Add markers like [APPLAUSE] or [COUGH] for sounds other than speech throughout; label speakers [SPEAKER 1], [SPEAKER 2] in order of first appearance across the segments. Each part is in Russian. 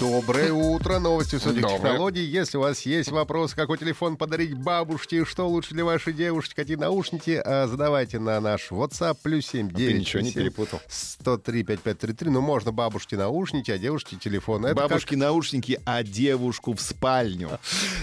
[SPEAKER 1] Доброе утро. Новости высоких
[SPEAKER 2] Доброе.
[SPEAKER 1] технологий. Если у вас есть вопрос, какой телефон подарить бабушке, что лучше для вашей девушки, какие наушники, а, задавайте на наш WhatsApp плюс 7
[SPEAKER 2] ты ничего не перепутал.
[SPEAKER 1] 103 5533. Ну, можно бабушке наушники, а девушке телефон. Это как-
[SPEAKER 2] Бабушки наушники, а девушку в спальню.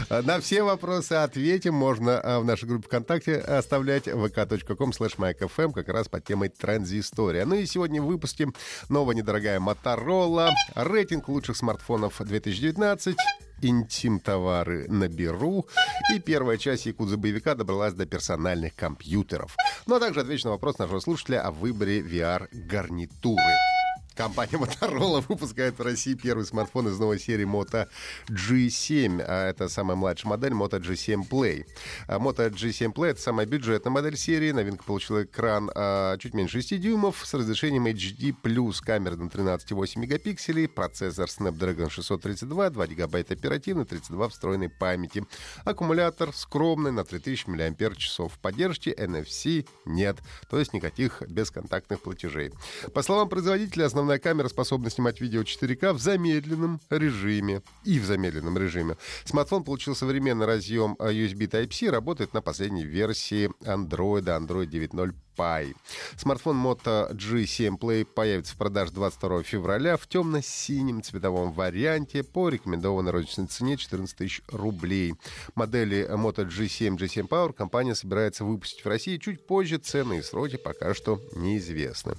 [SPEAKER 1] А, На все вопросы ответим. Можно а, в нашей группе ВКонтакте оставлять vk.com slash как раз под темой транзистория. Ну и сегодня в выпуске новая недорогая Моторола, рейтинг лучших смартфонов 2019, интим-товары на Беру и первая часть Якудза боевика добралась до персональных компьютеров. Ну а также отвечу на вопрос нашего слушателя о выборе VR-гарнитуры. Компания [LAUGHS] Motorola выпускает в России первый смартфон из новой серии Moto G7. А это самая младшая модель Moto G7 Play. А Moto G7 Play — это самая бюджетная модель серии. Новинка получила экран а, чуть меньше 6 дюймов с разрешением HD+, камера на 13,8 мегапикселей, процессор Snapdragon 632, 2 гигабайта оперативной, 32 встроенной памяти. Аккумулятор скромный на 3000 мАч. Поддержки NFC нет, то есть никаких бесконтактных платежей. По словам производителя, основная камера способна снимать видео 4К в замедленном режиме и в замедленном режиме. Смартфон получил современный разъем а, USB Type-C, работает на последней версии Android, Android 9.0 Pie. Смартфон Moto G7 Play появится в продаже 22 февраля в темно-синем цветовом варианте по рекомендованной розничной цене 14 тысяч рублей. Модели Moto G7, G7 Power компания собирается выпустить в России чуть позже. Цены и сроки пока что неизвестны.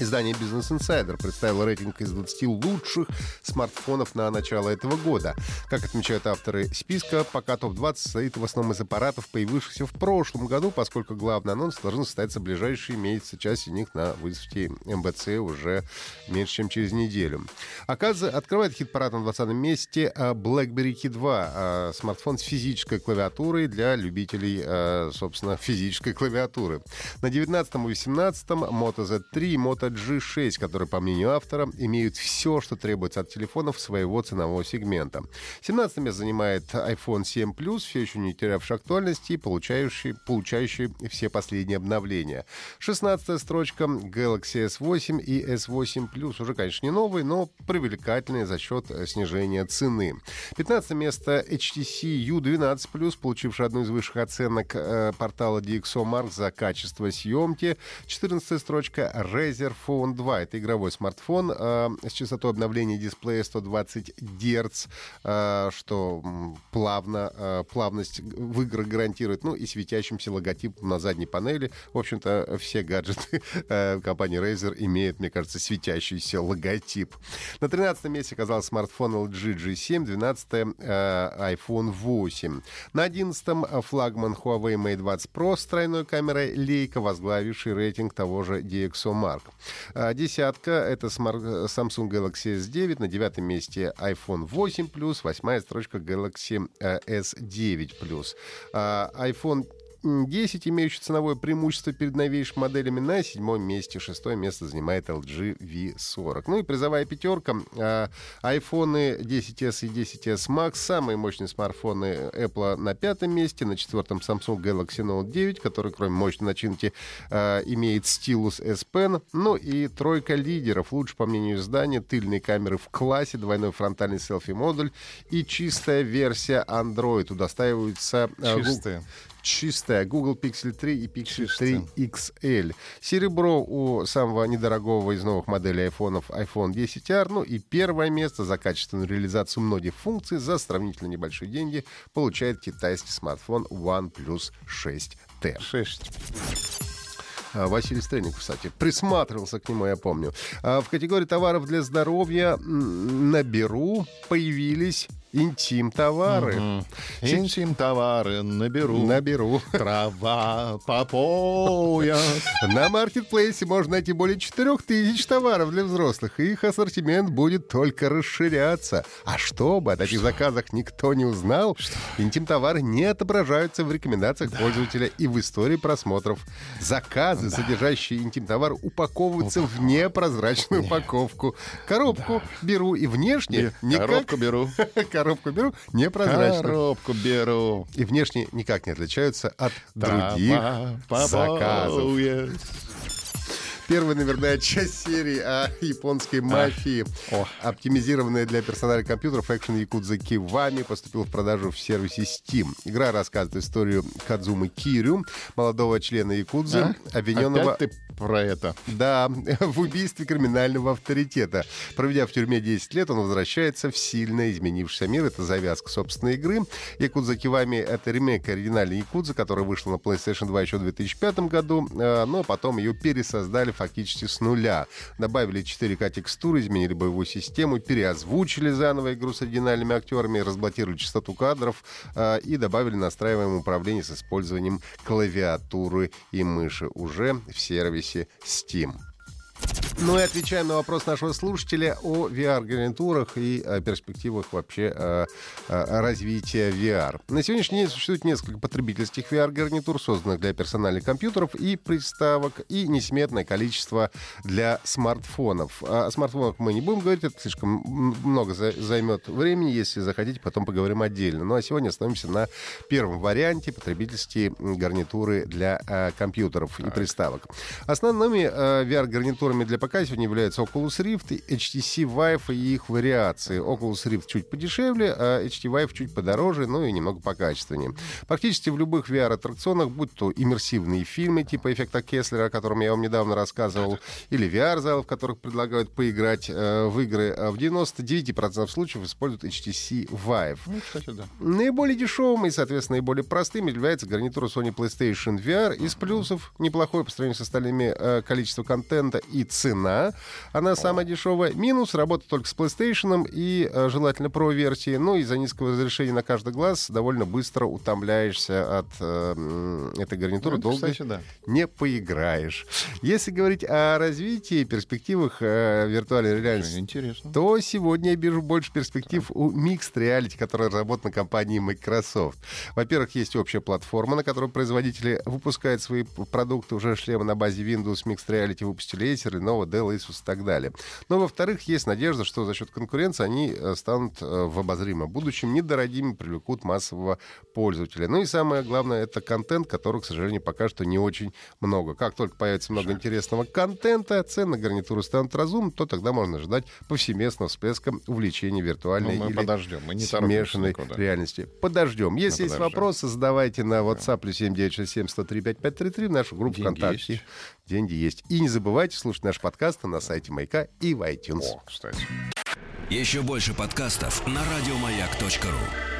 [SPEAKER 1] Издание Business Insider представило рейтинг из 20 лучших смартфонов на начало этого года. Как отмечают авторы списка, пока топ-20 состоит в основном из аппаратов, появившихся в прошлом году, поскольку главный анонс должен состояться в ближайшие месяцы. Часть из них на выставке МБЦ уже меньше, чем через неделю. Оказывается, открывает хит-парад на 20 месте а, BlackBerry Key 2, а, смартфон с физической клавиатурой для любителей, а, собственно, физической клавиатуры. На 19 и 18 Moto Z3 и Moto G6, которые, по мнению автора, имеют все, что требуется от телефонов своего ценового сегмента. 17 место занимает iPhone 7 Plus, все еще не терявший актуальности и получающий, получающий все последние обновления. 16 строчка Galaxy S8 и S8 Plus. Уже, конечно, не новые, но привлекательные за счет э, снижения цены. 15 место HTC U12 Plus, получивший одну из высших оценок э, портала DxOMark за качество съемки. 14 строчка Razer Phone 2. Это игровой смартфон э, с частотой обновления дисплея 120 Гц, э, что плавно, э, плавность в играх гарантирует. Ну и светящимся логотипом на задней панели. В общем-то, все гаджеты компании Razer имеют, мне кажется, светящийся логотип. На 13 месте оказался смартфон LG G7, 12 э, iPhone 8. На 11 флагман Huawei Mate 20 Pro с тройной камерой Leica, возглавивший рейтинг того же DxOMark. А, Десятка — это Samsung Galaxy S9. На девятом месте iPhone 8 Plus. Восьмая строчка Galaxy э, S9 Plus. А, iPhone 10, имеющий ценовое преимущество перед новейшими моделями, на седьмом месте. Шестое место занимает LG V40. Ну и призовая пятерка. А, iPhone 10s и 10s Max. Самые мощные смартфоны Apple на пятом месте. На четвертом Samsung Galaxy Note 9, который, кроме мощной начинки, а, имеет стилус S Pen. Ну и тройка лидеров. Лучше, по мнению издания, тыльные камеры в классе, двойной фронтальный селфи-модуль и чистая версия Android. Удостаиваются а,
[SPEAKER 2] Чистые.
[SPEAKER 1] Чистая Google Pixel 3 и Pixel
[SPEAKER 2] Чистая.
[SPEAKER 1] 3 XL. Серебро у самого недорогого из новых моделей айфонов iPhone 10R. Ну и первое место за качественную реализацию многих функций за сравнительно небольшие деньги получает китайский смартфон OnePlus 6T.
[SPEAKER 2] Шесть.
[SPEAKER 1] А, Василий Стрельников, кстати, присматривался к нему, я помню. А, В категории товаров для здоровья на Беру появились интим-товары.
[SPEAKER 2] Интим-товары наберу.
[SPEAKER 1] Наберу.
[SPEAKER 2] Трава по пояс.
[SPEAKER 1] На маркетплейсе можно найти более 4000 товаров для взрослых, и их ассортимент будет только расширяться. А чтобы о таких заказах никто не узнал, интим-товары не отображаются в рекомендациях пользователя и в истории просмотров. Заказы, содержащие интим-товар, упаковываются в непрозрачную упаковку. Коробку беру и внешне никак...
[SPEAKER 2] Коробку беру. [LAUGHS]
[SPEAKER 1] Коробку беру непрозрачную.
[SPEAKER 2] Коробку беру.
[SPEAKER 1] И внешне никак не отличаются от других заказов. Первая, наверное, [LAUGHS] часть серии о японской мафии, оптимизированная для персональных компьютеров Action Yakuza Kiwami, поступила в продажу в сервисе Steam. Игра рассказывает историю Кадзумы Кирю, молодого члена Якудзы,
[SPEAKER 2] А?
[SPEAKER 1] обвиненного...
[SPEAKER 2] Опять ты про это.
[SPEAKER 1] Да, [LAUGHS] в убийстве криминального авторитета. Проведя в тюрьме 10 лет, он возвращается в сильно изменившийся мир. Это завязка собственной игры. Якудза Кивами — это ремейк оригинальной Якудзы, которая вышла на PlayStation 2 еще в 2005 году, э, но потом ее пересоздали фактически с нуля. Добавили 4К текстуры, изменили боевую систему, переозвучили заново игру с оригинальными актерами, разблокировали частоту кадров э, и добавили настраиваемое управление с использованием клавиатуры и мыши уже в сервисе Steam. Ну и отвечаем на вопрос нашего слушателя о VR-гарнитурах и о перспективах вообще э, э, развития VR. На сегодняшний день существует несколько потребительских VR-гарнитур, созданных для персональных компьютеров и приставок, и несметное количество для смартфонов. О смартфонах мы не будем говорить, это слишком много за- займет времени. Если захотите, потом поговорим отдельно. Ну а сегодня остановимся на первом варианте потребительские гарнитуры для э, компьютеров и приставок. Основными э, VR-гарнитурами для ПК сегодня являются Oculus Rift, HTC Vive и их вариации. Oculus Rift чуть подешевле, а HTC Vive чуть подороже, ну и немного покачественнее. Практически в любых VR-аттракционах, будь то иммерсивные фильмы типа эффекта Кеслера, о котором я вам недавно рассказывал, или VR-залы, в которых предлагают поиграть э, в игры, а в 99% случаев используют HTC Vive.
[SPEAKER 2] Ну, кстати, да.
[SPEAKER 1] Наиболее дешевым и, соответственно, наиболее простым является гарнитура Sony PlayStation VR. Из плюсов неплохое по сравнению с остальными э, количество контента и цена. Она самая дешевая. Минус работа только с PlayStation и э, желательно Pro версии. Ну, из-за низкого разрешения на каждый глаз довольно быстро утомляешься от э, этой гарнитуры.
[SPEAKER 2] Ну,
[SPEAKER 1] Долго
[SPEAKER 2] кстати, да.
[SPEAKER 1] не поиграешь. Если говорить о развитии, перспективах э, виртуальной реальности,
[SPEAKER 2] Интересно.
[SPEAKER 1] то сегодня я вижу больше перспектив у Mixed Reality, которая разработана компанией Microsoft. Во-первых, есть общая платформа, на которой производители выпускают свои продукты, уже шлемы на базе Windows, Mixed Reality выпустили Acer, Lenovo, Dell, Asus и так далее. Но, во-вторых, есть надежда, что за счет конкуренции они э, станут э, в обозримом будущем недорогими, привлекут массового пользователя. Ну и самое главное, это контент, который, к сожалению, пока что не очень много. Как только появится много интересного контента, цены на гарнитуру станут разумны, то тогда можно ждать повсеместного всплеска увлечения виртуальной
[SPEAKER 2] Ну, мы
[SPEAKER 1] или
[SPEAKER 2] подождем, мы не
[SPEAKER 1] смешанной
[SPEAKER 2] никуда.
[SPEAKER 1] реальности. Подождем. Если
[SPEAKER 2] Мы
[SPEAKER 1] есть
[SPEAKER 2] подождем.
[SPEAKER 1] вопросы, задавайте на WhatsApp плюс 7967 103 5533 в нашу группу
[SPEAKER 2] Деньги
[SPEAKER 1] ВКонтакте.
[SPEAKER 2] есть.
[SPEAKER 1] Деньги есть. И не забывайте слушать наш подкаст на сайте Маяка и в iTunes.
[SPEAKER 2] О, кстати.
[SPEAKER 3] Еще больше подкастов на радиомаяк.ру.